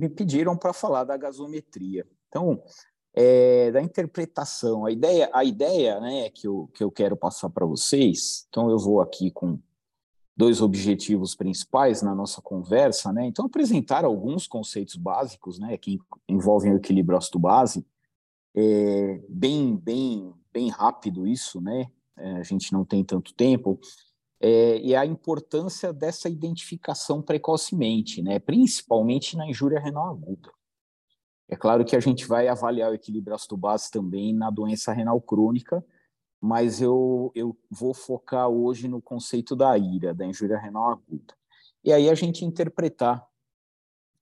me pediram para falar da gasometria. Então, é, da interpretação, a ideia, a ideia né, que, eu, que eu quero passar para vocês, então eu vou aqui com dois objetivos principais na nossa conversa, né? Então, apresentar alguns conceitos básicos, né, que envolvem o equilíbrio ácido-base, é, bem, bem, bem rápido isso, né? É, a gente não tem tanto tempo, é, e a importância dessa identificação precocemente, né? Principalmente na injúria renal aguda. É claro que a gente vai avaliar o equilíbrio ácido-base também na doença renal crônica, mas eu, eu vou focar hoje no conceito da IRA, da injúria renal aguda. E aí a gente interpretar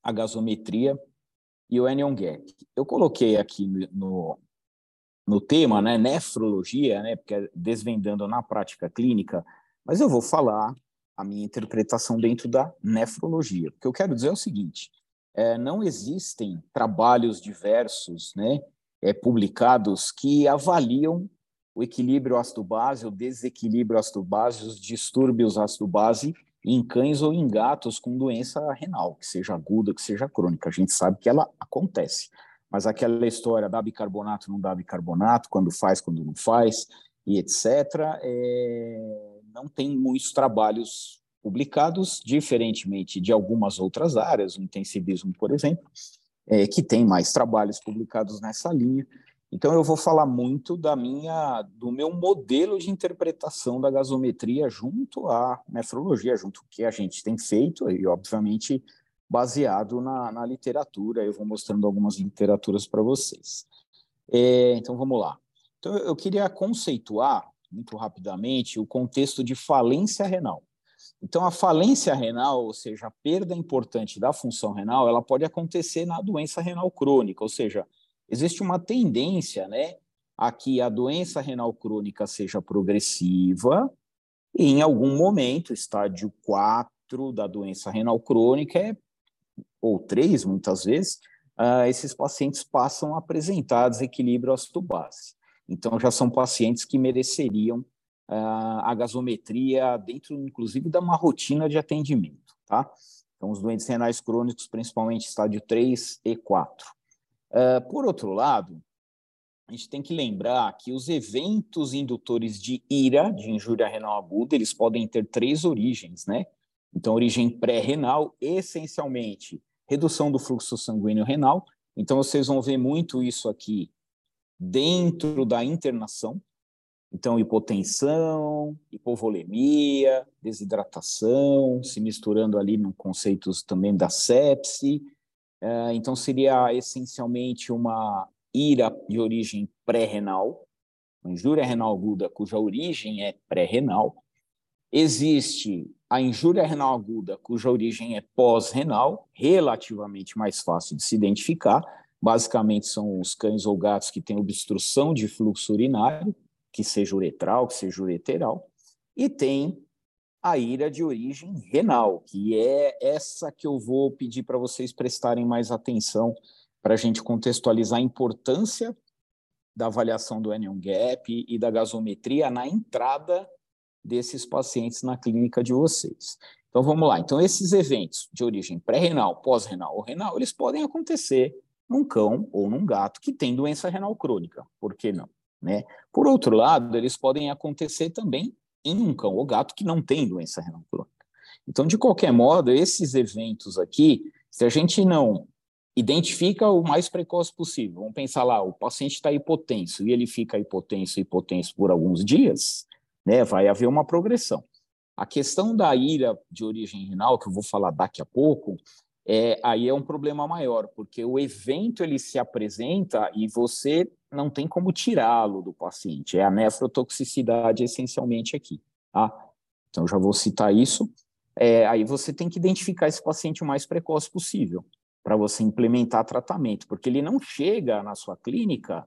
a gasometria e o anion gap. Eu coloquei aqui no, no tema, né, nefrologia, né, porque é desvendando na prática clínica, mas eu vou falar a minha interpretação dentro da nefrologia. O que eu quero dizer é o seguinte: é, não existem trabalhos diversos, né, é, publicados que avaliam o equilíbrio ácido-base, o desequilíbrio ácido-base, os distúrbios ácido-base em cães ou em gatos com doença renal, que seja aguda, que seja crônica. A gente sabe que ela acontece. Mas aquela história dá bicarbonato, não dá bicarbonato, quando faz, quando não faz, e etc., é... não tem muitos trabalhos publicados, diferentemente de algumas outras áreas, o intensivismo, por exemplo, é, que tem mais trabalhos publicados nessa linha. Então eu vou falar muito da minha, do meu modelo de interpretação da gasometria junto à nefrologia, junto ao que a gente tem feito e obviamente baseado na, na literatura. Eu vou mostrando algumas literaturas para vocês. É, então vamos lá. Então eu queria conceituar muito rapidamente o contexto de falência renal. Então, a falência renal, ou seja, a perda importante da função renal, ela pode acontecer na doença renal crônica, ou seja, existe uma tendência, né, a que a doença renal crônica seja progressiva e em algum momento, estádio 4 da doença renal crônica, ou 3 muitas vezes, uh, esses pacientes passam a apresentar desequilíbrio ácido-base. Então, já são pacientes que mereceriam a gasometria dentro, inclusive, da uma rotina de atendimento, tá? Então, os doentes renais crônicos, principalmente estádio 3 e 4. Uh, por outro lado, a gente tem que lembrar que os eventos indutores de IRA, de injúria renal aguda, eles podem ter três origens, né? Então, origem pré-renal, essencialmente redução do fluxo sanguíneo renal. Então, vocês vão ver muito isso aqui dentro da internação, então, hipotensão, hipovolemia, desidratação, se misturando ali no conceitos também da sepse. É, então, seria essencialmente uma ira de origem pré-renal, uma injúria renal aguda cuja origem é pré-renal. Existe a injúria renal aguda cuja origem é pós-renal, relativamente mais fácil de se identificar. Basicamente, são os cães ou gatos que têm obstrução de fluxo urinário, que seja uretral, que seja ureteral, e tem a ira de origem renal, que é essa que eu vou pedir para vocês prestarem mais atenção para a gente contextualizar a importância da avaliação do anion gap e da gasometria na entrada desses pacientes na clínica de vocês. Então vamos lá. Então esses eventos de origem pré-renal, pós-renal ou renal, eles podem acontecer num cão ou num gato que tem doença renal crônica. Por que não? Né? Por outro lado, eles podem acontecer também em um cão ou gato que não tem doença renal crônica. Então, de qualquer modo, esses eventos aqui, se a gente não identifica o mais precoce possível, vamos pensar lá, o paciente está hipotenso e ele fica hipotenso, hipotenso por alguns dias, né, vai haver uma progressão. A questão da ira de origem renal, que eu vou falar daqui a pouco, é, aí é um problema maior, porque o evento ele se apresenta e você não tem como tirá-lo do paciente. É a nefrotoxicidade essencialmente aqui. Tá? Então, já vou citar isso. É, aí você tem que identificar esse paciente o mais precoce possível para você implementar tratamento, porque ele não chega na sua clínica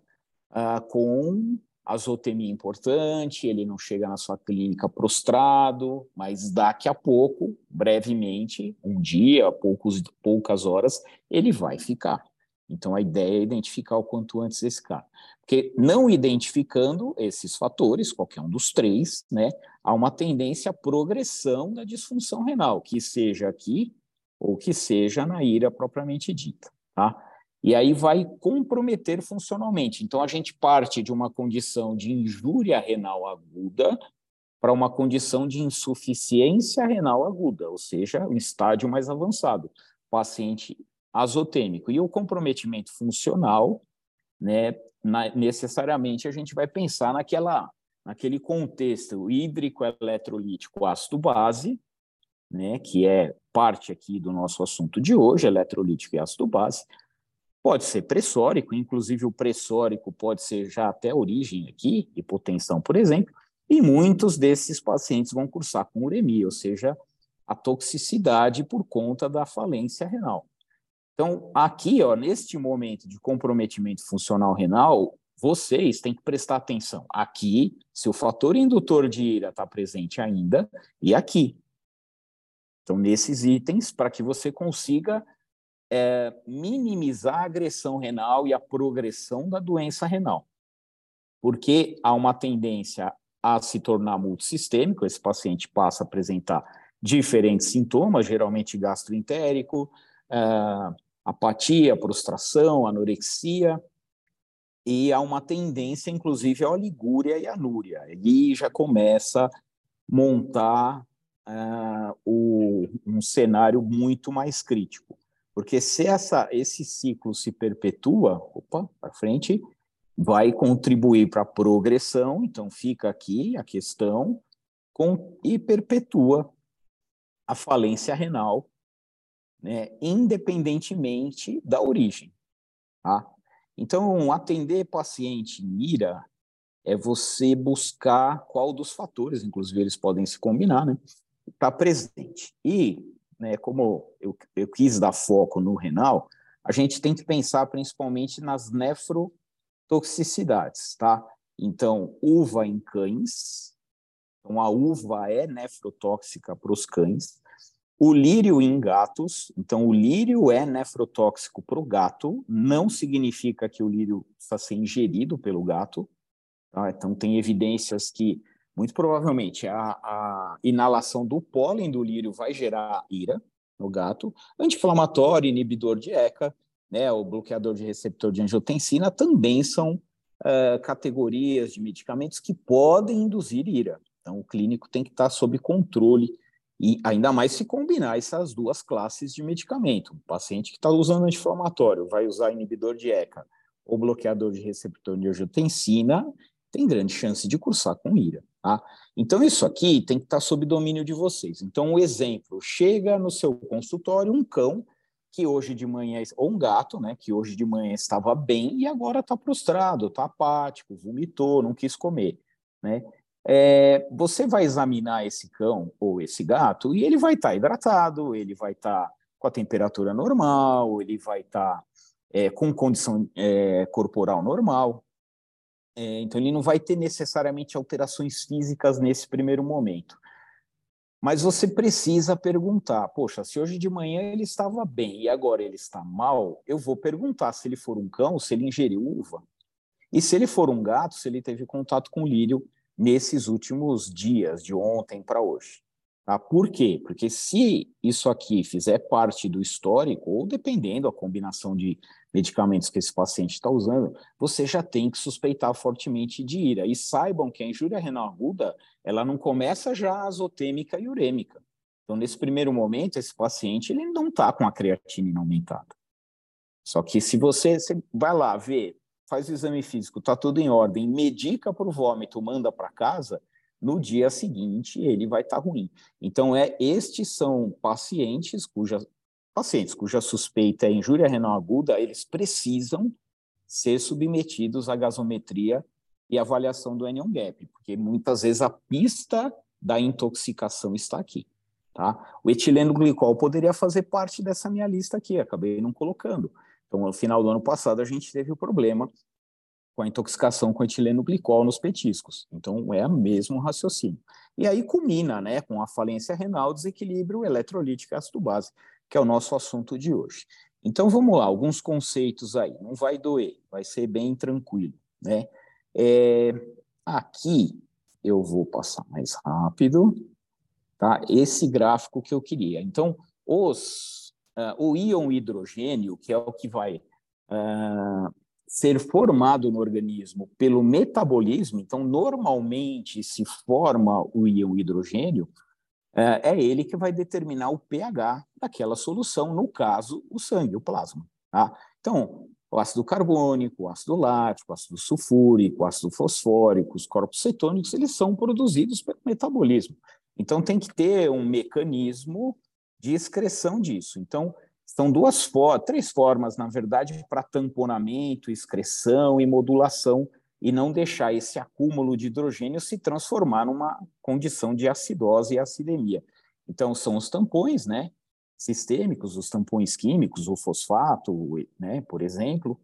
ah, com azotemia importante, ele não chega na sua clínica prostrado, mas daqui a pouco, brevemente, um dia, poucos, poucas horas, ele vai ficar. Então, a ideia é identificar o quanto antes esse cara. Porque não identificando esses fatores, qualquer um dos três, né, há uma tendência à progressão da disfunção renal, que seja aqui ou que seja na ira propriamente dita, tá? E aí vai comprometer funcionalmente. Então a gente parte de uma condição de injúria renal aguda para uma condição de insuficiência renal aguda, ou seja, um estágio mais avançado, paciente azotêmico. E o comprometimento funcional, né, na, necessariamente a gente vai pensar naquela, naquele contexto hídrico eletrolítico ácido base, né, que é parte aqui do nosso assunto de hoje, eletrolítico e ácido base, pode ser pressórico, inclusive o pressórico pode ser já até origem aqui, hipotensão, por exemplo, e muitos desses pacientes vão cursar com uremia, ou seja, a toxicidade por conta da falência renal. Então, aqui, ó, neste momento de comprometimento funcional renal, vocês têm que prestar atenção. Aqui, se o fator indutor de ira está presente ainda, e aqui. Então, nesses itens, para que você consiga é, minimizar a agressão renal e a progressão da doença renal. Porque há uma tendência a se tornar multissistêmico, esse paciente passa a apresentar diferentes sintomas, geralmente gastroentérico, uh, apatia, prostração, anorexia, e há uma tendência, inclusive, à oligúria e anúria. E já começa a montar uh, o, um cenário muito mais crítico. Porque se essa, esse ciclo se perpetua, opa, para frente, vai contribuir para a progressão, então fica aqui a questão, com, e perpetua a falência renal, né, independentemente da origem. Tá? Então, atender paciente em IRA é você buscar qual dos fatores, inclusive eles podem se combinar, né, está presente. E, né, como eu, eu quis dar foco no renal, a gente tem que pensar principalmente nas nefrotoxicidades, tá? Então, uva em cães, então a uva é nefrotóxica para os cães, o lírio em gatos, então o lírio é nefrotóxico para o gato, não significa que o lírio está sendo ingerido pelo gato. Tá? Então tem evidências que, muito provavelmente, a, a, inalação do pólen do lírio vai gerar ira no gato. Anti-inflamatório, inibidor de ECA, né, o bloqueador de receptor de angiotensina também são uh, categorias de medicamentos que podem induzir ira. Então o clínico tem que estar sob controle e ainda mais se combinar essas duas classes de medicamento. O paciente que está usando anti-inflamatório vai usar inibidor de ECA ou bloqueador de receptor de angiotensina, tem grande chance de cursar com IRA. Tá? Então, isso aqui tem que estar tá sob domínio de vocês. Então, o um exemplo: chega no seu consultório um cão que hoje de manhã, ou um gato, né, que hoje de manhã estava bem e agora está prostrado, está apático, vomitou, não quis comer. Né? é, você vai examinar esse cão ou esse gato e ele vai estar tá hidratado, ele vai estar tá com a temperatura normal, ele vai estar tá, é, com condição é, corporal normal. É, então, ele não vai ter necessariamente alterações físicas nesse primeiro momento. Mas você precisa perguntar: poxa, se hoje de manhã ele estava bem e agora ele está mal, eu vou perguntar se ele for um cão, se ele ingeriu uva. E se ele for um gato, se ele teve contato com lírio nesses últimos dias, de ontem para hoje. Tá? Por quê? Porque se isso aqui fizer parte do histórico, ou dependendo da combinação de medicamentos que esse paciente está usando, você já tem que suspeitar fortemente de ira. E saibam que a injúria renal aguda, ela não começa já azotêmica e urêmica. Então, nesse primeiro momento, esse paciente ele não está com a creatina aumentada. Só que se você, você vai lá ver faz o exame físico, está tudo em ordem, medica para o vômito, manda para casa, no dia seguinte ele vai estar tá ruim. Então, é, estes são pacientes cuja, pacientes cuja suspeita é injúria renal aguda, eles precisam ser submetidos à gasometria e avaliação do anion gap, porque muitas vezes a pista da intoxicação está aqui. Tá? O etileno glicol poderia fazer parte dessa minha lista aqui, acabei não colocando. Então, no final do ano passado, a gente teve o problema com a intoxicação com etileno glicol nos petiscos. Então, é o mesmo raciocínio. E aí culmina né, com a falência renal, desequilíbrio eletrolítico e ácido base, que é o nosso assunto de hoje. Então, vamos lá, alguns conceitos aí. Não vai doer, vai ser bem tranquilo. Né? É, aqui, eu vou passar mais rápido. Tá? Esse gráfico que eu queria. Então, os uh, o íon hidrogênio, que é o que vai uh, ser formado no organismo pelo metabolismo, então, normalmente se forma o íon hidrogênio, é ele que vai determinar o pH daquela solução, no caso, o sangue, o plasma. Tá? Então, o ácido carbônico, o ácido lático, o ácido sulfúrico, o ácido fosfórico, os corpos cetônicos, eles são produzidos pelo metabolismo. Então, tem que ter um mecanismo de excreção disso. Então, são duas três formas, na verdade, para tamponamento, excreção e modulação, e não deixar esse acúmulo de hidrogênio se transformar numa condição de acidose e acidemia. Então, são os tampões, né? sistêmicos, os tampões químicos, o fosfato, né, por exemplo,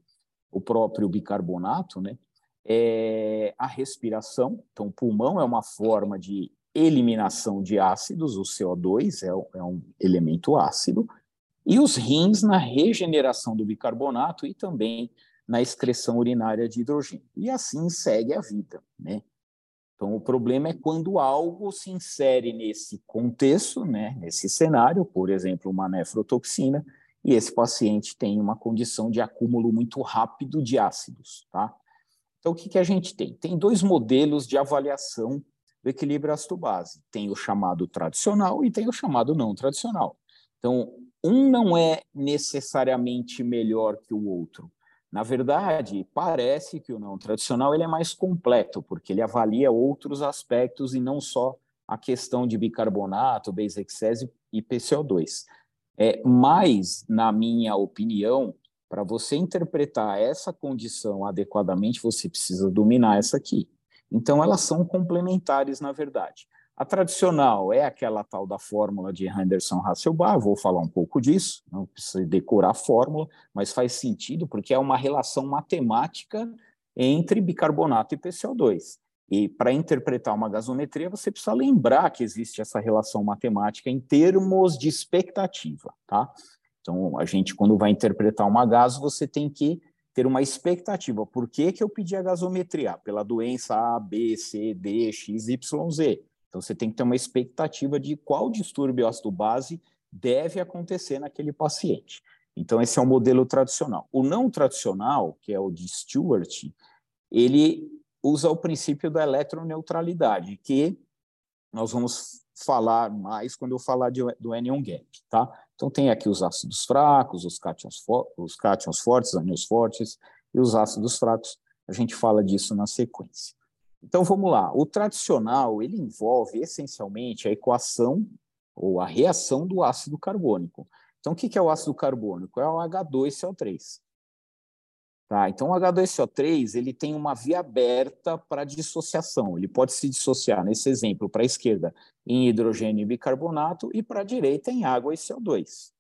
o próprio bicarbonato, né, é a respiração. Então, o pulmão é uma forma de eliminação de ácidos, o CO2 é, é um elemento ácido, e os rins na regeneração do bicarbonato e também na excreção urinária de hidrogênio. E assim segue a vida, né? Então, o problema é quando algo se insere nesse contexto, né, nesse cenário, por exemplo, uma nefrotoxina, e esse paciente tem uma condição de acúmulo muito rápido de ácidos. Tá? Então, o que, que a gente tem? Tem dois modelos de avaliação do equilíbrio ácido-base. Tem o chamado tradicional e tem o chamado não tradicional. Então, um não é necessariamente melhor que o outro. Na verdade, parece que o não tradicional ele é mais completo, porque ele avalia outros aspectos e não só a questão de bicarbonato, base e PCO2. É, mas, na minha opinião, para você interpretar essa condição adequadamente, você precisa dominar essa aqui. Então, elas são complementares, na verdade. A tradicional é aquela tal da fórmula de Henderson-Hasselbalch, vou falar um pouco disso, não precisa decorar a fórmula, mas faz sentido porque é uma relação matemática entre bicarbonato e PCO2. E para interpretar uma gasometria, você precisa lembrar que existe essa relação matemática em termos de expectativa, tá? Então, a gente, quando vai interpretar uma gaso, você tem que ter uma expectativa. Por que, que eu pedi a gasometria? Pela doença A, B, C, D, X, Y, Z. Então, você tem que ter uma expectativa de qual distúrbio ácido-base deve acontecer naquele paciente. Então, esse é o modelo tradicional. O não tradicional, que é o de Stewart, ele usa o princípio da eletroneutralidade, que nós vamos falar mais quando eu falar de, do anion gap, tá? Então, tem aqui os ácidos fracos, os cátions, os cátions fortes, ânions fortes, e os ácidos fracos. A gente fala disso na sequência. Então vamos lá. O tradicional ele envolve essencialmente a equação ou a reação do ácido carbônico. Então o que é o ácido carbônico? É o H2CO3. Tá? Então o H2CO3 ele tem uma via aberta para dissociação. Ele pode se dissociar nesse exemplo para a esquerda em hidrogênio e bicarbonato e para a direita em água e CO2.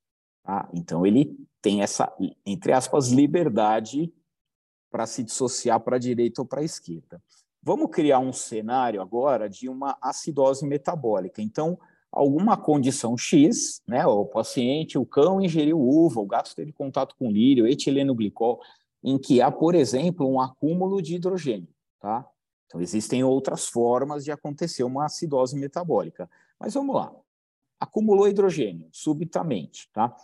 Tá? Então ele tem essa entre aspas liberdade para se dissociar para a direita ou para a esquerda. Vamos criar um cenário agora de uma acidose metabólica. Então, alguma condição X, né? O paciente, o cão ingeriu uva, o gato teve contato com lírio, etileno glicol, em que há, por exemplo, um acúmulo de hidrogênio, tá? Então, existem outras formas de acontecer uma acidose metabólica. Mas vamos lá. Acumulou hidrogênio subitamente, tá?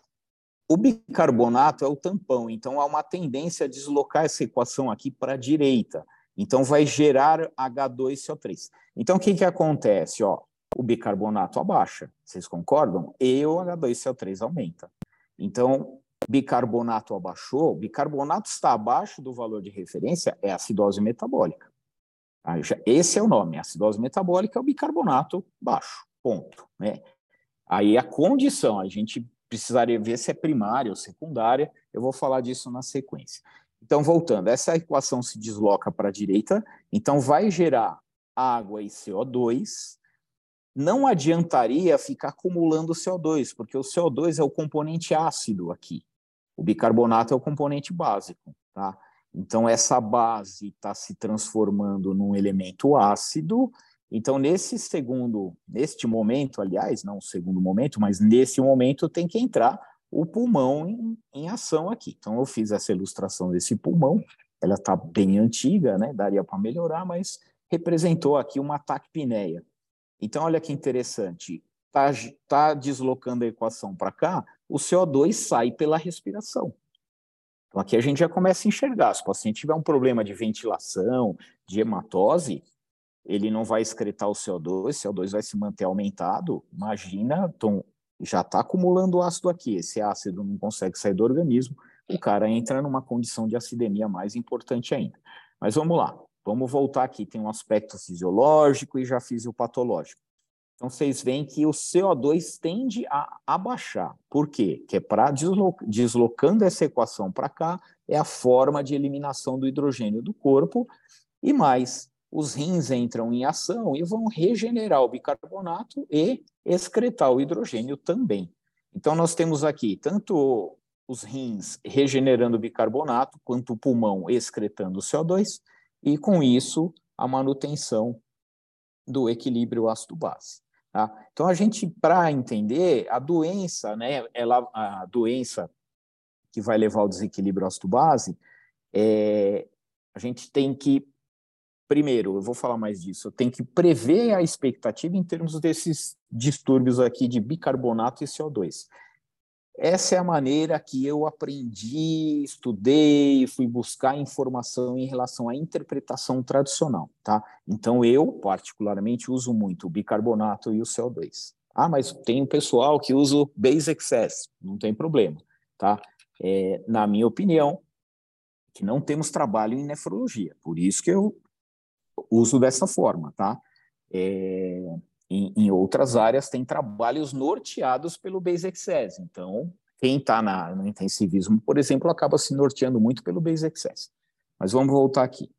O bicarbonato é o tampão, então há uma tendência a deslocar essa equação aqui para a direita. Então, vai gerar H2CO3. Então, o que, que acontece? Ó, o bicarbonato abaixa, vocês concordam? E o H2CO3 aumenta. Então, bicarbonato abaixou, bicarbonato está abaixo do valor de referência, é acidose metabólica. Esse é o nome, acidose metabólica é o bicarbonato baixo, ponto. Né? Aí a condição, a gente precisaria ver se é primária ou secundária, eu vou falar disso na sequência. Então, voltando, essa equação se desloca para a direita, então vai gerar água e CO2. Não adiantaria ficar acumulando CO2, porque o CO2 é o componente ácido aqui. O bicarbonato é o componente básico, tá? Então, essa base está se transformando num elemento ácido. Então, nesse segundo, neste momento, aliás, não segundo momento, mas nesse momento tem que entrar o pulmão em, em ação aqui. Então, eu fiz essa ilustração desse pulmão, ela está bem antiga, né? daria para melhorar, mas representou aqui uma taquipneia. Então, olha que interessante, está tá deslocando a equação para cá, o CO2 sai pela respiração. Então, aqui a gente já começa a enxergar. Se o paciente tiver um problema de ventilação, de hematose, ele não vai excretar o CO2, o CO2 vai se manter aumentado. Imagina, então, já está acumulando ácido aqui, esse ácido não consegue sair do organismo, o cara entra numa condição de acidemia mais importante ainda. Mas vamos lá, vamos voltar aqui, tem um aspecto fisiológico e já fisiopatológico. Então, vocês veem que o CO2 tende a abaixar. Por quê? Que é para deslo deslocando essa equação para cá, é a forma de eliminação do hidrogênio do corpo. E mais, os rins entram em ação e vão regenerar o bicarbonato e excretar o hidrogênio também. Então, nós temos aqui tanto os rins regenerando o bicarbonato, quanto o pulmão excretando o CO2, e com isso a manutenção do equilíbrio ácido-base. Tá? Então, a gente, para entender a doença, né, ela, a doença que vai levar ao desequilíbrio ácido-base, é, a gente tem que primeiro, eu vou falar mais disso, eu tenho que prever a expectativa em termos desses distúrbios aqui de bicarbonato e CO2. Essa é a maneira que eu aprendi, estudei, fui buscar informação em relação à interpretação tradicional, tá? Então eu, particularmente, uso muito o bicarbonato e o CO2. Ah, mas tem um pessoal que usa o base excess, não tem problema, tá? É, na minha opinião, que não temos trabalho em nefrologia, por isso que eu uso dessa forma, tá? É, em, em, outras áreas tem trabalhos norteados pelo Base Excess. Então, quem está no intensivismo, por exemplo, acaba se norteando muito pelo Base Excess. Mas vamos voltar aqui.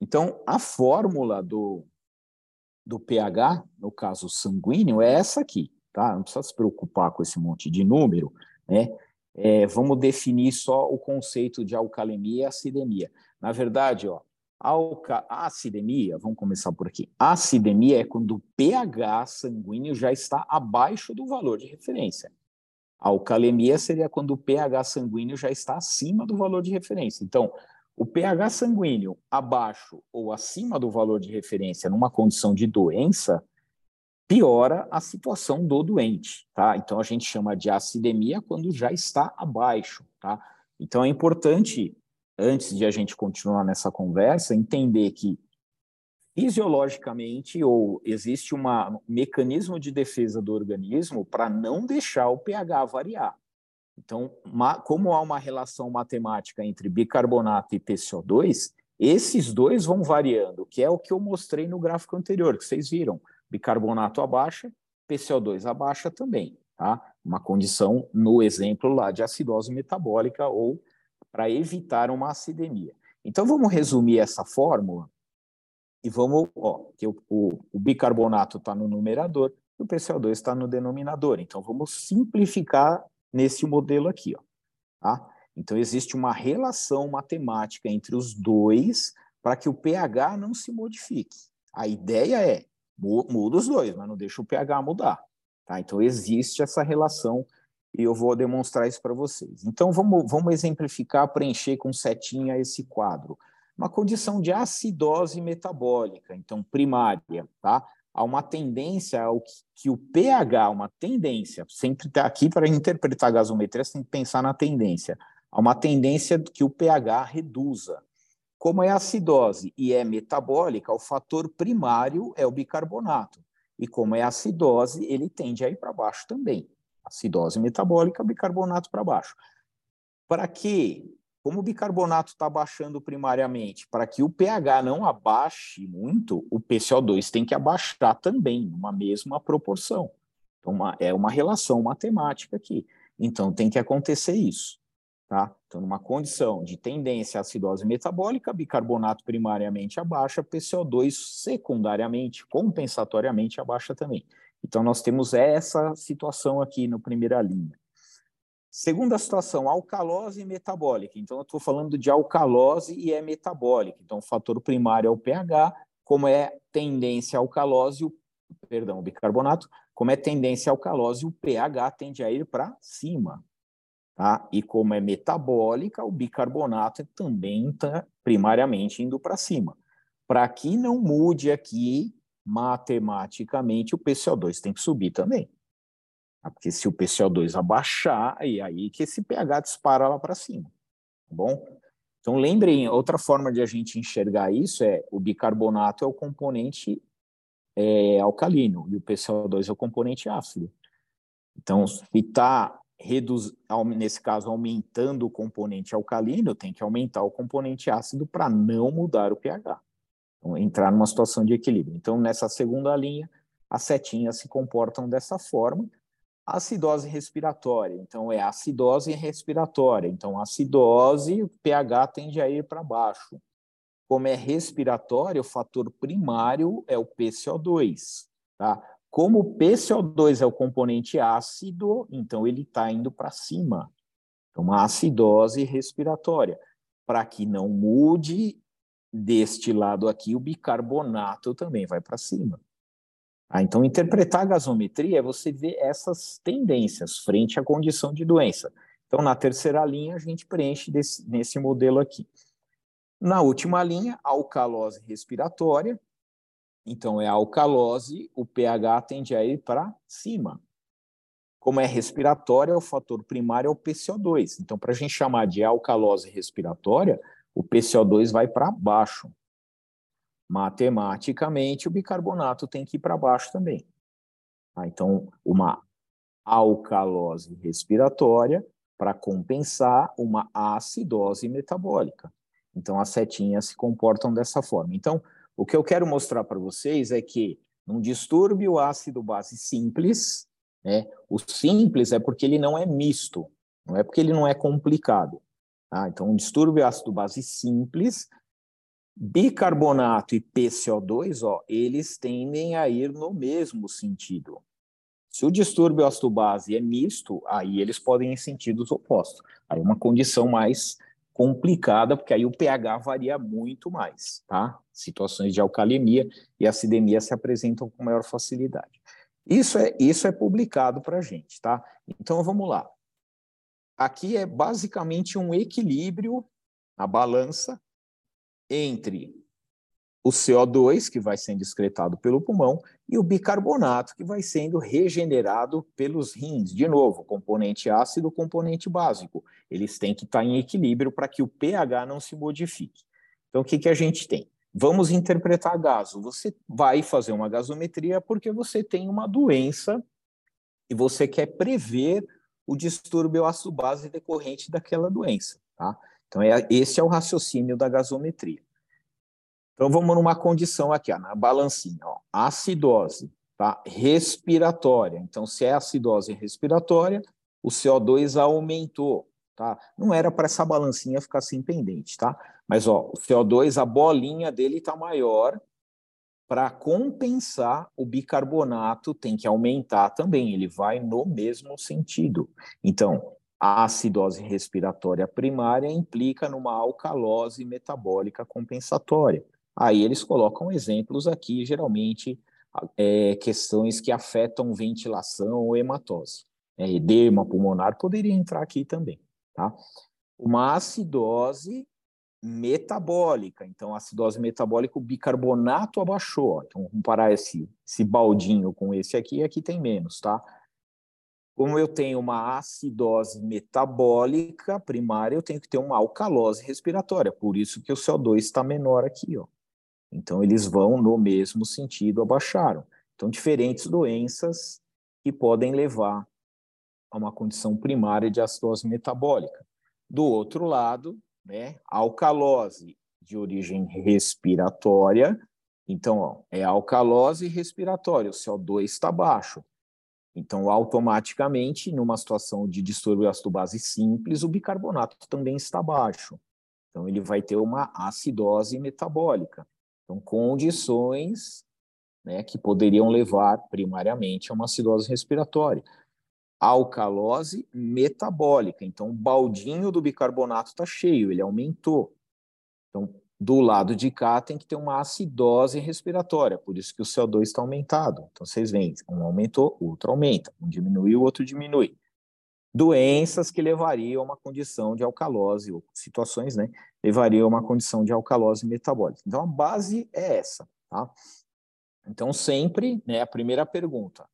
Então, a fórmula do, do pH, no caso sanguíneo, é essa aqui, tá? Não precisa se preocupar com esse monte de número, né? É, vamos definir só o conceito de alcalemia e acidemia. Na verdade, ó, Alca acidemia, vamos começar por aqui. A acidemia é quando o pH sanguíneo já está abaixo do valor de referência. A alcalemia seria quando o pH sanguíneo já está acima do valor de referência. Então, o pH sanguíneo abaixo ou acima do valor de referência numa condição de doença piora a situação do doente, tá? Então a gente chama de acidemia quando já está abaixo, tá? Então é importante antes de a gente continuar nessa conversa, entender que fisiologicamente ou existe um mecanismo de defesa do organismo para não deixar o pH variar. Então, como há uma relação matemática entre bicarbonato e PCO2, esses dois vão variando, que é o que eu mostrei no gráfico anterior, que vocês viram. Bicarbonato abaixa, PCO2 abaixa também, tá? Uma condição no exemplo lá de acidose metabólica ou para evitar uma acidemia. Então vamos resumir essa fórmula e vamos, ó, que o, o, o bicarbonato está no numerador e o PCO2 está no denominador. Então vamos simplificar nesse modelo aqui, ó, tá? Então existe uma relação matemática entre os dois para que o pH não se modifique. A ideia é muda os dois, mas não deixa o pH mudar. Tá? Então existe essa relação e eu vou demonstrar isso para vocês. Então, vamos, vamos exemplificar, preencher com setinha esse quadro. Uma condição de acidose metabólica, então primária, tá? Há uma tendência ao que, que o pH, uma tendência, sempre está aqui para interpretar a gasometria, você tem que pensar na tendência. Há uma tendência que o pH reduza. Como é acidose e é metabólica, o fator primário é o bicarbonato. E como é acidose, ele tende a ir para baixo também acidose metabólica, bicarbonato para baixo. Para que, como o bicarbonato está baixando primariamente, para que o pH não abaixe muito, o PCO2 tem que abaixar também, numa mesma proporção. Então, uma, é uma relação matemática aqui. Então, tem que acontecer isso. Tá? Então, numa condição de tendência à acidose metabólica, bicarbonato primariamente abaixa, PCO2 secundariamente, compensatoriamente abaixa também. Então, nós temos essa situação aqui na primeira linha. Segunda situação, alcalose metabólica. Então, eu estou falando de alcalose e é metabólica. Então, o fator primário é o pH, como é tendência alcalose, o, perdão, o bicarbonato, como é tendência alcalose, o pH tende a ir para cima. Tá? E como é metabólica, o bicarbonato também está primariamente indo para cima. Para que não mude aqui matematicamente o PCO2 tem que subir também. Tá? Porque se o PCO2 abaixar, e aí que esse pH dispara lá para cima, tá bom? Então lembrem, outra forma de a gente enxergar isso é o bicarbonato é o componente é, alcalino e o PCO2 é o componente ácido. Então, se está nesse caso, aumentando o componente alcalino, tem que aumentar o componente ácido para não mudar o pH. Então, entrar numa situação de equilíbrio. Então, nessa segunda linha, as setinhas se comportam dessa forma. Acidose respiratória, então é acidose respiratória. Então, acidose, o pH tende a ir para baixo. Como é respiratória, o fator primário é o PCO2. Tá? Como o PCO2 é o componente ácido, então ele está indo para cima. Então, uma acidose respiratória. Para que não mude deste lado aqui, o bicarbonato também vai para cima. Ah, então, interpretar a gasometria é você ver essas tendências frente à condição de doença. Então, na terceira linha, a gente preenche desse, nesse modelo aqui. Na última linha, alcalose respiratória, então, é alcalose, o pH tende a ir para cima. Como é respiratória, o fator primário é o PCO2. Então, para a gente chamar de alcalose respiratória, o PCO2 vai para baixo. Matematicamente, o bicarbonato tem que ir para baixo também. Tá? Então, uma alcalose respiratória para compensar uma acidose metabólica. Então, as setinhas se comportam dessa forma. Então, o que eu quero mostrar para vocês é que num distúrbio ácido-base simples, né, o simples é porque ele não é misto, não é porque ele não é complicado. Tá? Então, um distúrbio ácido-base simples, bicarbonato e PCO2, ó, eles tendem a ir no mesmo sentido. Se o distúrbio ácido-base é misto, aí eles podem ir em sentidos opostos. Aí é uma condição mais complicada, porque aí o pH varia muito mais, tá? Situações de alcalemia e acidemia se apresentam com maior facilidade. Isso é, isso é publicado para a gente, tá? Então vamos lá. Aqui é basicamente um equilíbrio, a balança, entre o CO2, que vai sendo excretado pelo pulmão, e o bicarbonato, que vai sendo regenerado pelos rins. De novo, componente ácido, componente básico. Eles têm que estar em equilíbrio para que o pH não se modifique. Então, o que, que a gente tem? Vamos interpretar gaso. Você vai fazer uma gasometria porque você tem uma doença e você quer prever o distúrbio ácido-base decorrente daquela doença. Tá? Então, é, esse é o raciocínio da gasometria. Então vamos numa condição aqui, ó, na balancinha, ó, acidose, tá? Respiratória. Então se é acidose respiratória, o CO2 aumentou, tá? Não era para essa balancinha ficar assim pendente, tá? Mas ó, o CO2, a bolinha dele está maior, para compensar o bicarbonato tem que aumentar também, ele vai no mesmo sentido. Então, a acidose respiratória primária implica numa alcalose metabólica compensatória. Aí eles colocam exemplos aqui, geralmente é, questões que afetam ventilação ou hematose. É, edema pulmonar poderia entrar aqui também. Tá? Uma acidose metabólica. Então, acidose metabólica, o bicarbonato abaixou. Então, vamos comparar esse, esse baldinho com esse aqui, aqui tem menos, tá? Como eu tenho uma acidose metabólica primária, eu tenho que ter uma alcalose respiratória. Por isso que o CO2 está menor aqui, ó. Então, eles vão no mesmo sentido, abaixaram. Então, diferentes doenças que podem levar a uma condição primária de acidose metabólica. Do outro lado, né, alcalose de origem respiratória. Então, ó, é alcalose respiratória, o CO2 está baixo. Então, automaticamente, numa situação de distúrbio ácido base simples, o bicarbonato também está baixo. Então, ele vai ter uma acidose metabólica. Então, condições né, que poderiam levar primariamente a uma acidose respiratória. Alcalose metabólica. Então, o baldinho do bicarbonato está cheio, ele aumentou. Então, do lado de cá tem que ter uma acidose respiratória, por isso que o CO2 está aumentado. Então, vocês veem, um aumentou, o outro aumenta. Um diminuiu, o outro diminui doenças que levariam a uma condição de alcalose, ou situações, né, levariam a uma condição de alcalose metabólica. Então, a base é essa, tá? Então, sempre, né, a primeira pergunta,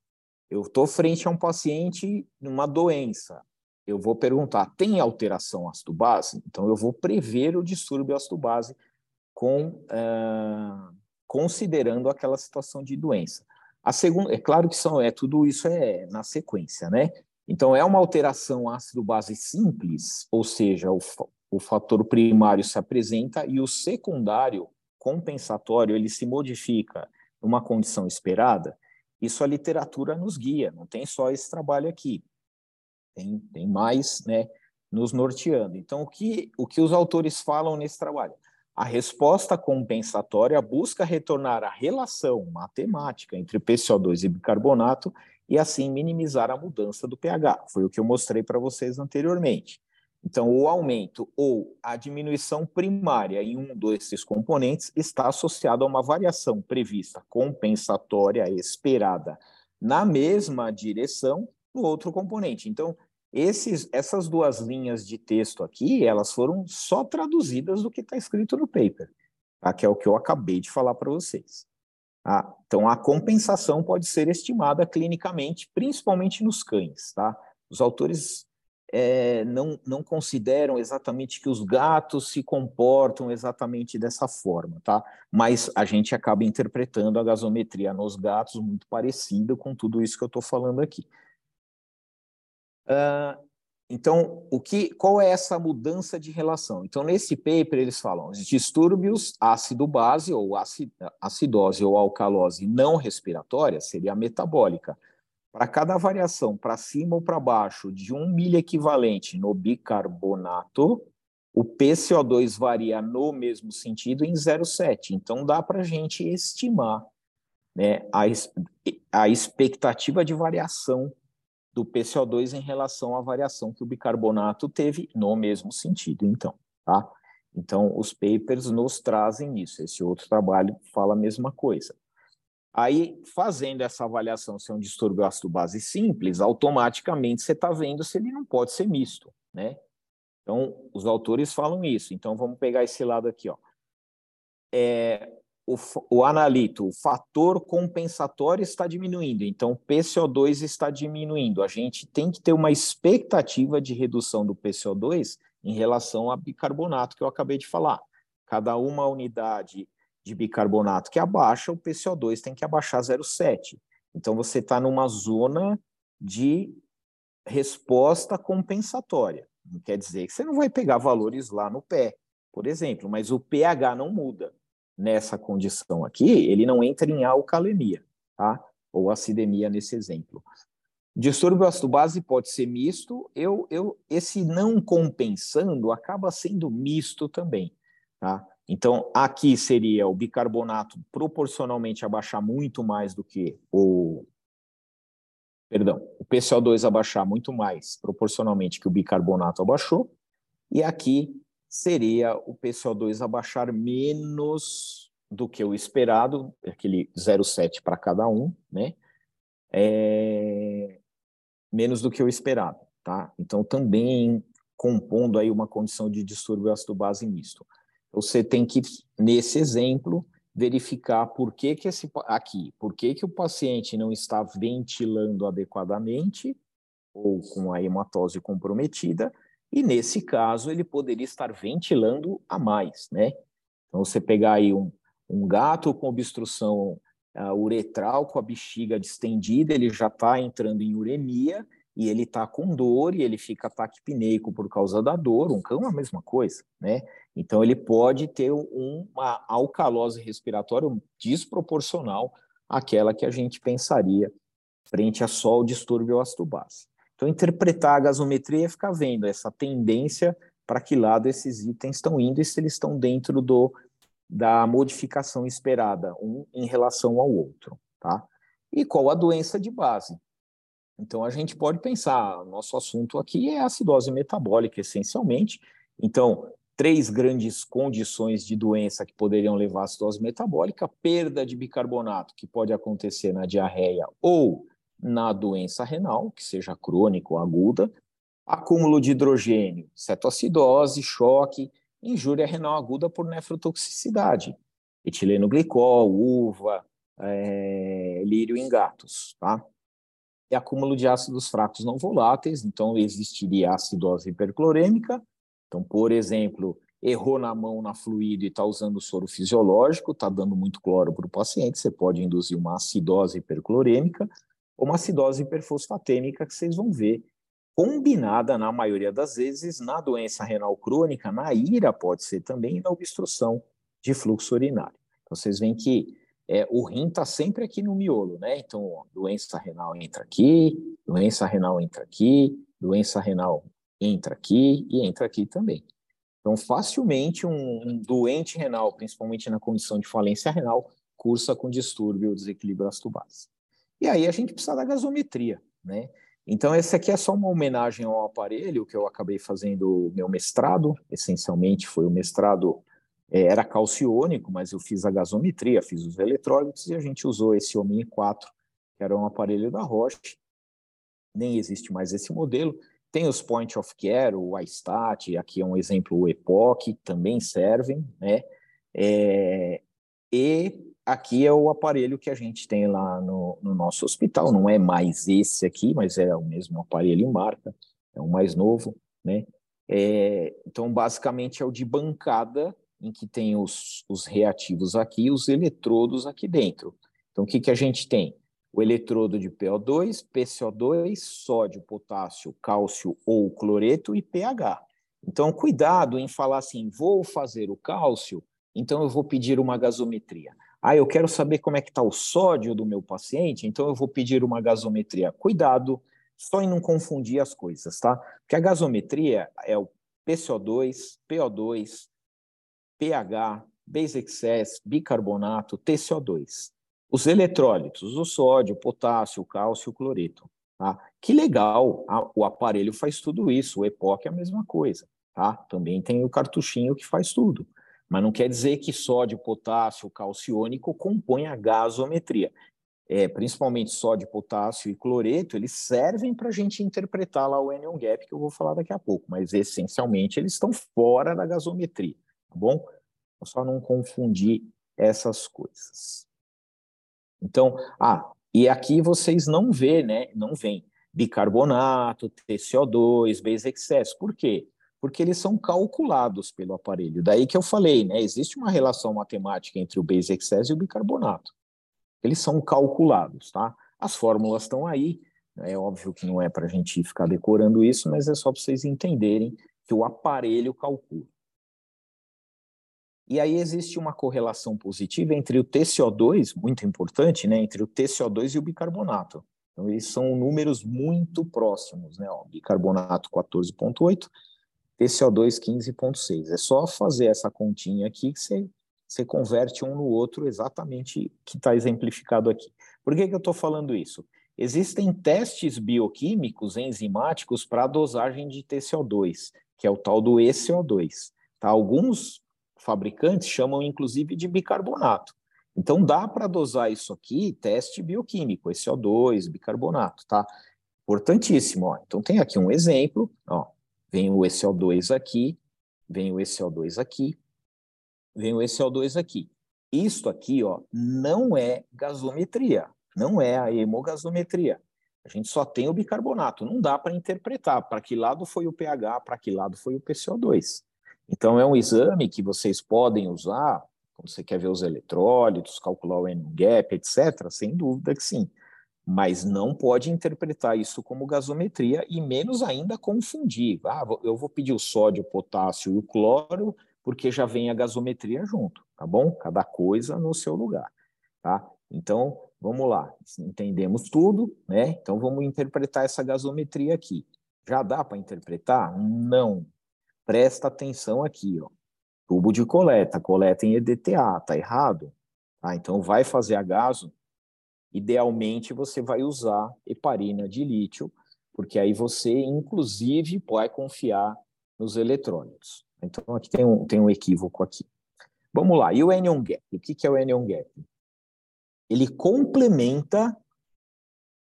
eu estou frente a um paciente numa doença. Eu vou perguntar: tem alteração ácido-base? Então, eu vou prever o distúrbio ácido-base com, uh, considerando aquela situação de doença. A segunda, é claro que são, é tudo isso é na sequência, né? Então, é uma alteração ácido-base simples, ou seja, o, o fator primário se apresenta e o secundário compensatório ele se modifica numa condição esperada. Isso a literatura nos guia, não tem só esse trabalho aqui, tem, tem mais, né, nos norteando. Então, o que, o que os autores falam nesse trabalho? A resposta compensatória busca retornar a relação matemática entre PCO2 e bicarbonato e assim minimizar a mudança do pH. Foi o que eu mostrei para vocês anteriormente. Então, o aumento ou a diminuição primária em um desses componentes está associado a uma variação prevista compensatória esperada na mesma direção no outro componente. Então, esses, essas duas linhas de texto aqui, elas foram só traduzidas do que está escrito no paper, tá? que é o que eu acabei de falar para vocês. Tá? Então, a compensação pode ser estimada clinicamente, principalmente nos cães. Tá? Os autores é, não, não consideram exatamente que os gatos se comportam exatamente dessa forma, tá? Mas a gente acaba interpretando a gasometria nos gatos muito parecida com tudo isso que eu estou falando aqui. Uh, então, o que, qual é essa mudança de relação? Então, nesse paper, eles falam os distúrbios ácido-base, ou acidose ou alcalose não respiratória, seria metabólica. Para cada variação, para cima ou para baixo, de um milho equivalente no bicarbonato, o PCO2 varia no mesmo sentido em 0,7. Então, dá para a gente estimar né, a, a expectativa de variação do PCO2 em relação à variação que o bicarbonato teve no mesmo sentido, então, tá? Então, os papers nos trazem isso. Esse outro trabalho fala a mesma coisa. Aí, fazendo essa avaliação se é um distúrbio ácido-base simples, automaticamente você está vendo se ele não pode ser misto, né? Então, os autores falam isso. Então, vamos pegar esse lado aqui, ó. É, o, o analito, o fator compensatório está diminuindo, então o PCO2 está diminuindo. A gente tem que ter uma expectativa de redução do PCO2 em relação a bicarbonato que eu acabei de falar. Cada uma unidade de bicarbonato que abaixa, o PCO2 tem que abaixar 0,7. Então você está numa zona de resposta compensatória. Não quer dizer que você não vai pegar valores lá no pé, por exemplo, mas o pH não muda nessa condição aqui, ele não entra em alcalemia, tá? Ou acidemia nesse exemplo. Distúrbio ácido-base pode ser misto, eu, eu, esse não compensando acaba sendo misto também, tá? Então, aqui seria o bicarbonato proporcionalmente abaixar muito mais do que o. Perdão, o PCO2 abaixar muito mais proporcionalmente que o bicarbonato abaixou, e aqui seria o PCO2 abaixar menos do que o esperado, aquele 0,7 para cada um, né? É... menos do que o esperado, tá? Então, também compondo aí uma condição de distúrbio ácido-base misto. Você tem que, nesse exemplo, verificar por que, que esse aqui, por que, que o paciente não está ventilando adequadamente ou com a hematose comprometida e nesse caso ele poderia estar ventilando a mais, né? Então você pegar aí um, um gato com obstrução uh, uretral, com a bexiga distendida, ele já está entrando em uremia e ele está com dor e ele fica taquipneico por causa da dor. Um cão é a mesma coisa, né? Então ele pode ter uma alcalose respiratória desproporcional àquela que a gente pensaria frente a só o distúrbio ácido base. Então, interpretar a gasometria é ficar vendo essa tendência para que lado esses itens estão indo e se eles estão dentro do, da modificação esperada, um em relação ao outro, tá? E qual a doença de base? Então, a gente pode pensar, nosso assunto aqui é acidose metabólica, essencialmente. Então, três grandes condições de doença que poderiam levar à acidose metabólica: perda de bicarbonato, que pode acontecer na diarreia ou na doença renal, que seja crônica ou aguda, acúmulo de hidrogênio, cetoacidose, choque, injúria renal aguda por nefrotoxicidade, etileno glicol, uva, é, lírio em gatos, tá? É acúmulo de ácidos fracos não voláteis, então existiria acidose hiperclorêmica. Então, por exemplo, errou na mão na fluido e está usando soro fisiológico, está dando muito cloro para o paciente, você pode induzir uma acidose hiperclorêmica ou uma acidose hiperfosfatêmica, que vocês vão ver, combinada, na maioria das vezes, na doença renal crônica, na ira pode ser também, na obstrução de fluxo urinário. Então, vocês veem que é, o rim está sempre aqui no miolo, né? Então, doença renal entra aqui, doença renal entra aqui, doença renal entra aqui e entra aqui também. Então, facilmente, um, um doente renal, principalmente na condição de falência renal, cursa com distúrbio ou desequilíbrio das tubas. E aí a gente precisa da gasometria, né? Então, esse aqui é só uma homenagem ao aparelho que eu acabei fazendo meu mestrado, essencialmente foi o mestrado era calciônico, mas eu fiz a gasometria, fiz os eletrólitos e a gente usou esse Omni 4, que era um aparelho da Roche. Nem existe mais esse modelo. Tem os Point of Care, o iStat, aqui é um exemplo, o Epoch, também servem, né? É, e aqui é o aparelho que a gente tem lá no, no, nosso hospital, não é mais esse aqui, mas é o mesmo aparelho em marca, é o mais novo, né? É, então, basicamente, é o de bancada em que tem os, os reativos aqui os eletrodos aqui dentro. Então, o que, que a gente tem? O eletrodo de PO2, PCO2, sódio, potássio, cálcio ou cloreto e pH. Então, cuidado em falar assim, vou fazer o cálcio, então eu vou pedir uma gasometria. Ah, eu quero saber como é que está o sódio do meu paciente, então eu vou pedir uma gasometria. Cuidado, só em não confundir as coisas, tá? Porque a gasometria é o PCO2, PO2, pH, base excess, bicarbonato, TCO2. Os eletrólitos, o sódio, o potássio, o cálcio, o cloreto. Tá? Que legal, a, o aparelho faz tudo isso, o EPOC é a mesma coisa. Tá? Também tem o cartuchinho que faz tudo. Mas não quer dizer que sódio, potássio, calciônico compõem a gasometria. É, principalmente sódio, potássio e cloreto, eles servem para a gente interpretar lá o anion gap, que eu vou falar daqui a pouco, mas essencialmente eles estão fora da gasometria tá bom? Só não confundir essas coisas. Então, ah, e aqui vocês não vê, né? Não vem bicarbonato, TCO2, base excess. Por quê? Porque eles são calculados pelo aparelho. Daí que eu falei, né? Existe uma relação matemática entre o base excess e o bicarbonato. Eles são calculados, tá? As fórmulas estão aí. É óbvio que não é para a gente ficar decorando isso, mas é só para vocês entenderem que o aparelho calcula. E aí existe uma correlação positiva entre o TCO2, muito importante, né, entre o TCO2 e o bicarbonato. Então, eles são números muito próximos, né? Ó, bicarbonato 14,8, TCO2 15,6. É só fazer essa continha aqui que você, você converte um no outro exatamente que está exemplificado aqui. Por que, que eu estou falando isso? Existem testes bioquímicos enzimáticos para a dosagem de TCO2, que é o tal do ECO2. Tá? Alguns fabricantes chamam inclusive de bicarbonato. Então dá para dosar isso aqui, teste bioquímico, SO2, bicarbonato, tá? Importantíssimo, ó. Então tem aqui um exemplo, ó. Vem o SO2 aqui, vem o SO2 aqui, vem o SO2 aqui. Isto aqui, ó, não é gasometria, não é a hemogasometria. A gente só tem o bicarbonato, não dá para interpretar para que lado foi o pH, para que lado foi o PCO2. Então, é um exame que vocês podem usar quando você quer ver os eletrólitos, calcular o N-gap, etc., sem dúvida que sim. Mas não pode interpretar isso como gasometria e menos ainda confundir. Ah, eu vou pedir o sódio, o potássio e o cloro, porque já vem a gasometria junto, tá bom? Cada coisa no seu lugar, tá? Então, vamos lá. Entendemos tudo, né? Então, vamos interpretar essa gasometria aqui. Já dá para interpretar? Não, presta atenção aqui, ó. Tubo de coleta, coleta em EDTA, tá errado? Ah, então vai fazer a gaso, idealmente você vai usar heparina de lítio, porque aí você, inclusive, pode confiar nos eletrônicos. Então, aqui tem um, tem um equívoco aqui. Vamos lá, e o anion gap? O que, que é o anion gap? Ele complementa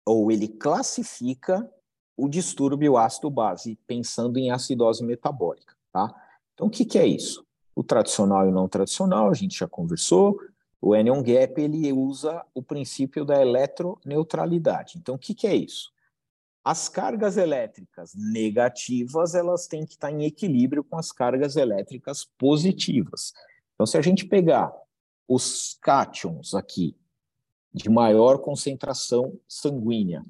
ou ele classifica o distúrbio ácido-base, pensando em acidose metabólica. Tá? Então, o que, que é isso? O tradicional e o não tradicional, a gente já conversou. O anion gap ele usa o princípio da eletroneutralidade. Então, o que, que é isso? As cargas elétricas negativas elas têm que estar em equilíbrio com as cargas elétricas positivas. Então, se a gente pegar os cátions aqui de maior concentração sanguínea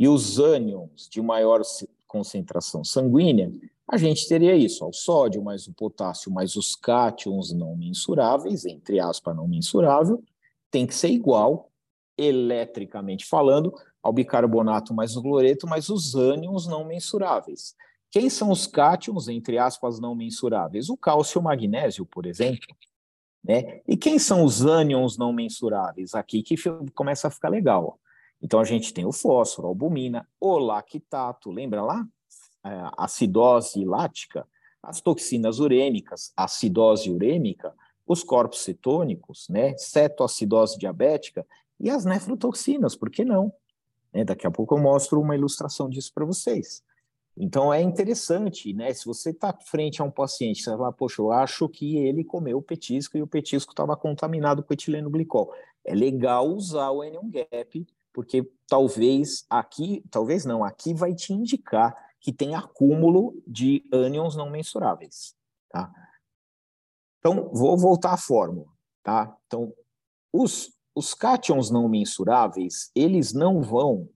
e os ânions de maior concentração sanguínea, a gente teria isso, o sódio mais o potássio mais os cátions não mensuráveis, entre aspas, não mensurável, tem que ser igual, eletricamente falando, ao bicarbonato mais o cloreto mais os ânions não mensuráveis. Quem são os cátions, entre aspas, não mensuráveis? O cálcio e o magnésio, por exemplo. Né? E quem são os ânions não mensuráveis? Aqui que começa a ficar legal. Então a gente tem o fósforo, a albumina, o lactato, lembra lá? É, acidose lática, as toxinas urêmicas, acidose urêmica, os corpos cetônicos, né, cetoacidose diabética e as nefrotoxinas, por que não? É, daqui a pouco eu mostro uma ilustração disso para vocês. Então é interessante, né? Se você está frente a um paciente, você fala, poxa, eu acho que ele comeu o petisco e o petisco estava contaminado com etileno glicol. É legal usar o anion gap, porque talvez aqui, talvez não, aqui vai te indicar que tem acúmulo de ânions não mensuráveis, tá? Então, vou voltar à fórmula, tá? Então, os, os cátions não mensuráveis, eles não vão,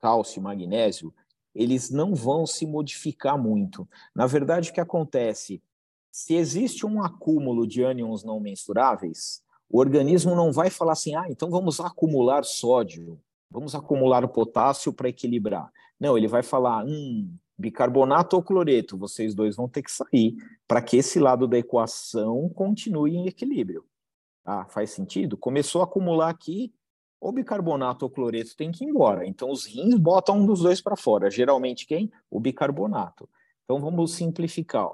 cálcio e magnésio, eles não vão se modificar muito. Na verdade, o que acontece? Se existe um acúmulo de ânions não mensuráveis, o organismo não vai falar assim, ah, então vamos acumular sódio, vamos acumular potássio para equilibrar. Não, ele vai falar, hum, bicarbonato ou cloreto, vocês dois vão ter que sair para que esse lado da equação continue em equilíbrio. Ah, faz sentido? Começou a acumular aqui, o bicarbonato ou cloreto tem que ir embora. Então os rins botam um dos dois para fora. Geralmente quem? O bicarbonato. Então vamos simplificar.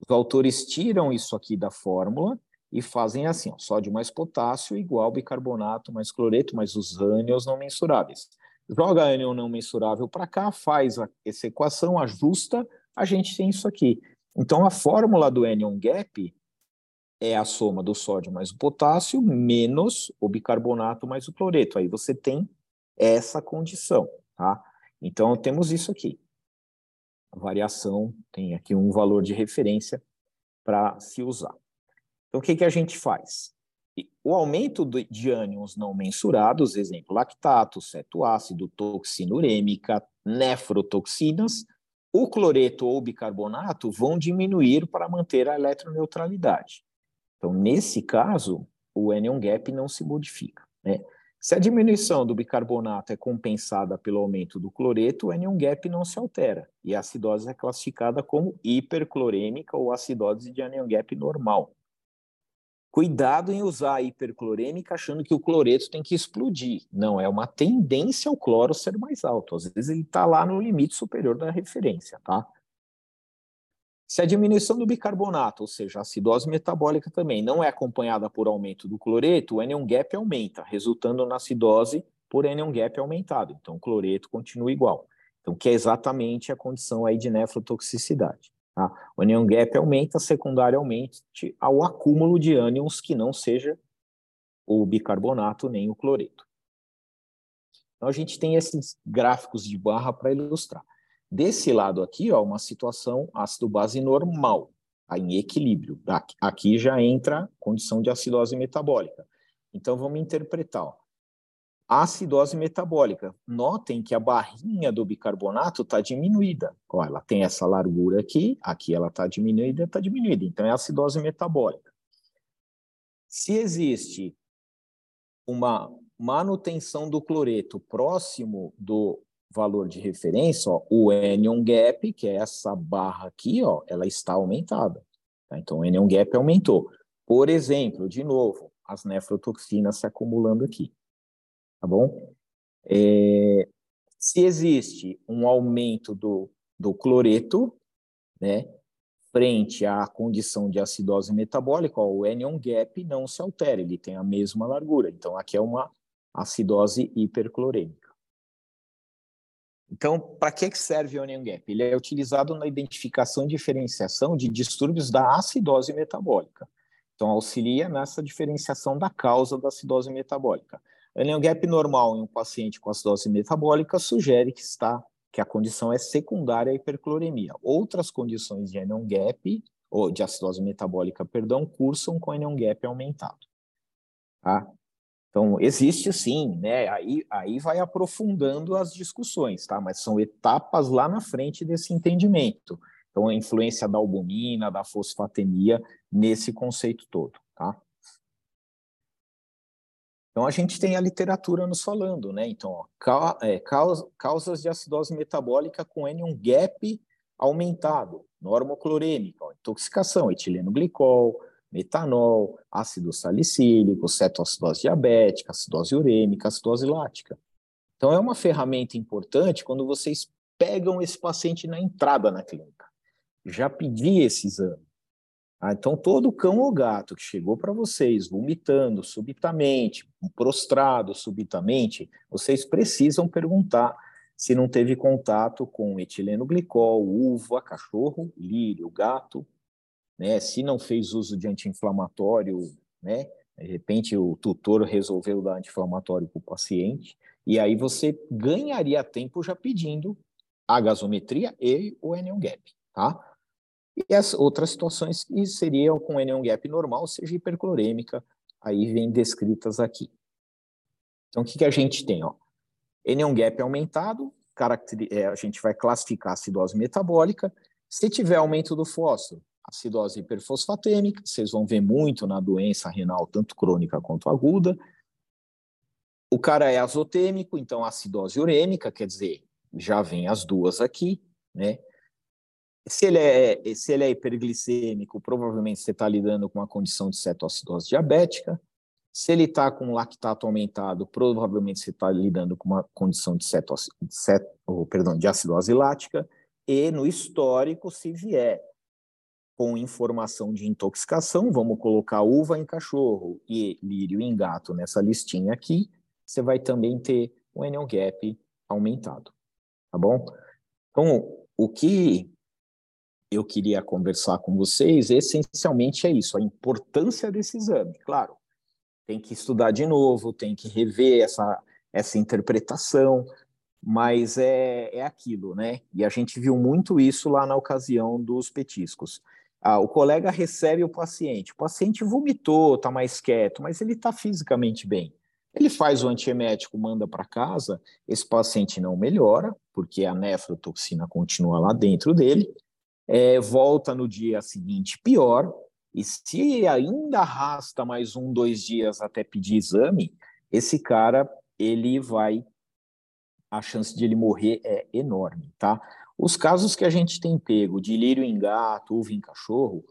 Os autores tiram isso aqui da fórmula e fazem assim: ó, sódio mais potássio igual bicarbonato mais cloreto mais os ânions não mensuráveis. Joga ânion não mensurável para cá, faz a, essa equação, ajusta, a gente tem isso aqui. Então a fórmula do anion gap é a soma do sódio mais o potássio menos o bicarbonato mais o cloreto. Aí você tem essa condição, tá? Então temos isso aqui. A variação tem aqui um valor de referência para se usar. Então, o que, que a gente faz? O aumento de ânions não mensurados, exemplo, lactato, cetoácido, toxina urêmica, nefrotoxinas, o cloreto ou bicarbonato vão diminuir para manter a eletroneutralidade. Então, nesse caso, o anion gap não se modifica. Né? Se a diminuição do bicarbonato é compensada pelo aumento do cloreto, o anion gap não se altera, e a acidose é classificada como hiperclorêmica ou acidose de anion gap normal. Cuidado em usar a hiperclorêmica achando que o cloreto tem que explodir. Não, é uma tendência ao cloro ser mais alto. Às vezes ele está lá no limite superior da referência, tá? Se a diminuição do bicarbonato, ou seja, a acidose metabólica também, não é acompanhada por aumento do cloreto, o anion gap aumenta, resultando na acidose por anion gap aumentado. Então, o cloreto continua igual. Então, que é exatamente a condição aí de nefrotoxicidade. Tá? O anion gap aumenta secundariamente ao acúmulo de ânions que não seja o bicarbonato nem o cloreto. Então, a gente tem esses gráficos de barra para ilustrar. Desse lado aqui, ó, uma situação ácido-base normal, tá em equilíbrio. Aqui já entra condição de acidose metabólica. Então, vamos interpretar. Ó acidose metabólica. Notem que a barrinha do bicarbonato está diminuída. Ó, ela tem essa largura aqui, aqui ela está diminuída, está diminuída. Então, é acidose metabólica. Se existe uma manutenção do cloreto próximo do valor de referência, ó, o anion gap, que é essa barra aqui, ó, ela está aumentada. Tá? Então, o anion gap aumentou. Por exemplo, de novo, as nefrotoxinas se acumulando aqui tá bom? É, se existe um aumento do, do cloreto, né, frente à condição de acidose metabólica, ó, o anion gap não se altera, ele tem a mesma largura. Então, aqui é uma acidose hiperclorêmica. Então, para que serve o anion gap? Ele é utilizado na identificação e diferenciação de distúrbios da acidose metabólica. Então, auxilia nessa diferenciação da causa da acidose metabólica. Anion gap normal em um paciente com acidose metabólica sugere que está que a condição é secundária à hipercloremia. Outras condições de anion gap ou de acidose metabólica, perdão, cursam com anion gap aumentado. Tá? Então, existe sim, né? Aí, aí vai aprofundando as discussões, tá? Mas são etapas lá na frente desse entendimento. Então, a influência da albumina, da fosfatemia nesse conceito todo, tá? Então, a gente tem a literatura nos falando, né? Então, ó, é, causa, causas de acidose metabólica com anion gap aumentado, normoclorêmica, ó, intoxicação, etileno glicol, metanol, ácido salicílico, cetoacidose diabética, acidose urêmica, acidose lática. Então, é uma ferramenta importante quando vocês pegam esse paciente na entrada na clínica. Já pedi esse exame. Ah, então, todo cão ou gato que chegou para vocês vomitando subitamente, prostrado subitamente, vocês precisam perguntar se não teve contato com etileno glicol, uva, cachorro, lírio, gato, né? Se não fez uso de anti-inflamatório, né? De repente o tutor resolveu dar anti-inflamatório para o paciente, e aí você ganharia tempo já pedindo a gasometria e o anion gap, tá? E as outras situações que seriam com anion gap normal, seja hiperclorêmica, aí vem descritas aqui. Então, o que, que a gente tem? Ó? Anion gap aumentado, é, a gente vai classificar a acidose metabólica. Se tiver aumento do fósforo, acidose hiperfosfatêmica, vocês vão ver muito na doença renal, tanto crônica quanto aguda. O cara é azotêmico, então acidose urêmica, quer dizer, já vem as duas aqui, né? Se ele é, se ele é hiperglicêmico, provavelmente você está lidando com uma condição de cetoacidose diabética. Se ele está com lactato aumentado, provavelmente você está lidando com uma condição de, cetos, cet, oh, perdão, de acidose lática. E no histórico, se vier com informação de intoxicação, vamos colocar uva em cachorro e lírio em gato nessa listinha aqui, você vai também ter o anion gap aumentado, tá bom? Então, o que eu queria conversar com vocês essencialmente é isso, a importância desse exame. Claro, tem que estudar de novo, tem que rever essa, essa interpretação, mas é, é aquilo, né? E a gente viu muito isso lá na ocasião dos petiscos. Ah, o colega recebe o paciente, o paciente vomitou, está mais quieto, mas ele está fisicamente bem. Ele faz o antiemético, manda para casa, esse paciente não melhora, porque a nefrotoxina continua lá dentro dele, é, volta no dia seguinte pior, e se ainda arrasta mais um, dois dias até pedir exame, esse cara, ele vai, a chance de ele morrer é enorme, tá? Os casos que a gente tem pego de lírio em gato, uva em cachorro,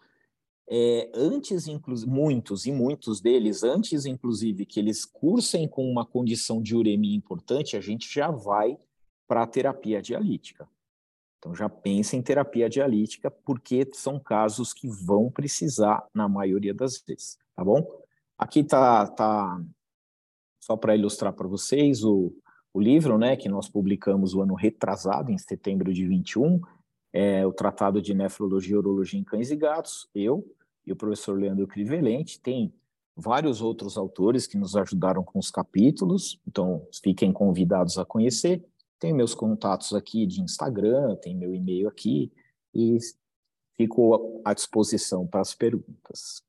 é, antes, muitos e muitos deles, antes, inclusive, que eles cursem com uma condição de uremia importante, a gente já vai para a terapia dialítica. Então, já pensa em terapia dialítica, porque são casos que vão precisar na maioria das vezes, tá bom? Aqui tá, tá só para ilustrar para vocês o, o livro, né, que nós publicamos o ano retrasado, em setembro de 21, é o Tratado de Nefrologia e Urologia em Cães e Gatos, eu e o professor Leandro Crivelente, tem vários outros autores que nos ajudaram com os capítulos, então fiquem convidados a conhecer. Tem meus contatos aqui de Instagram, tem meu e-mail aqui, e fico à disposição para as perguntas.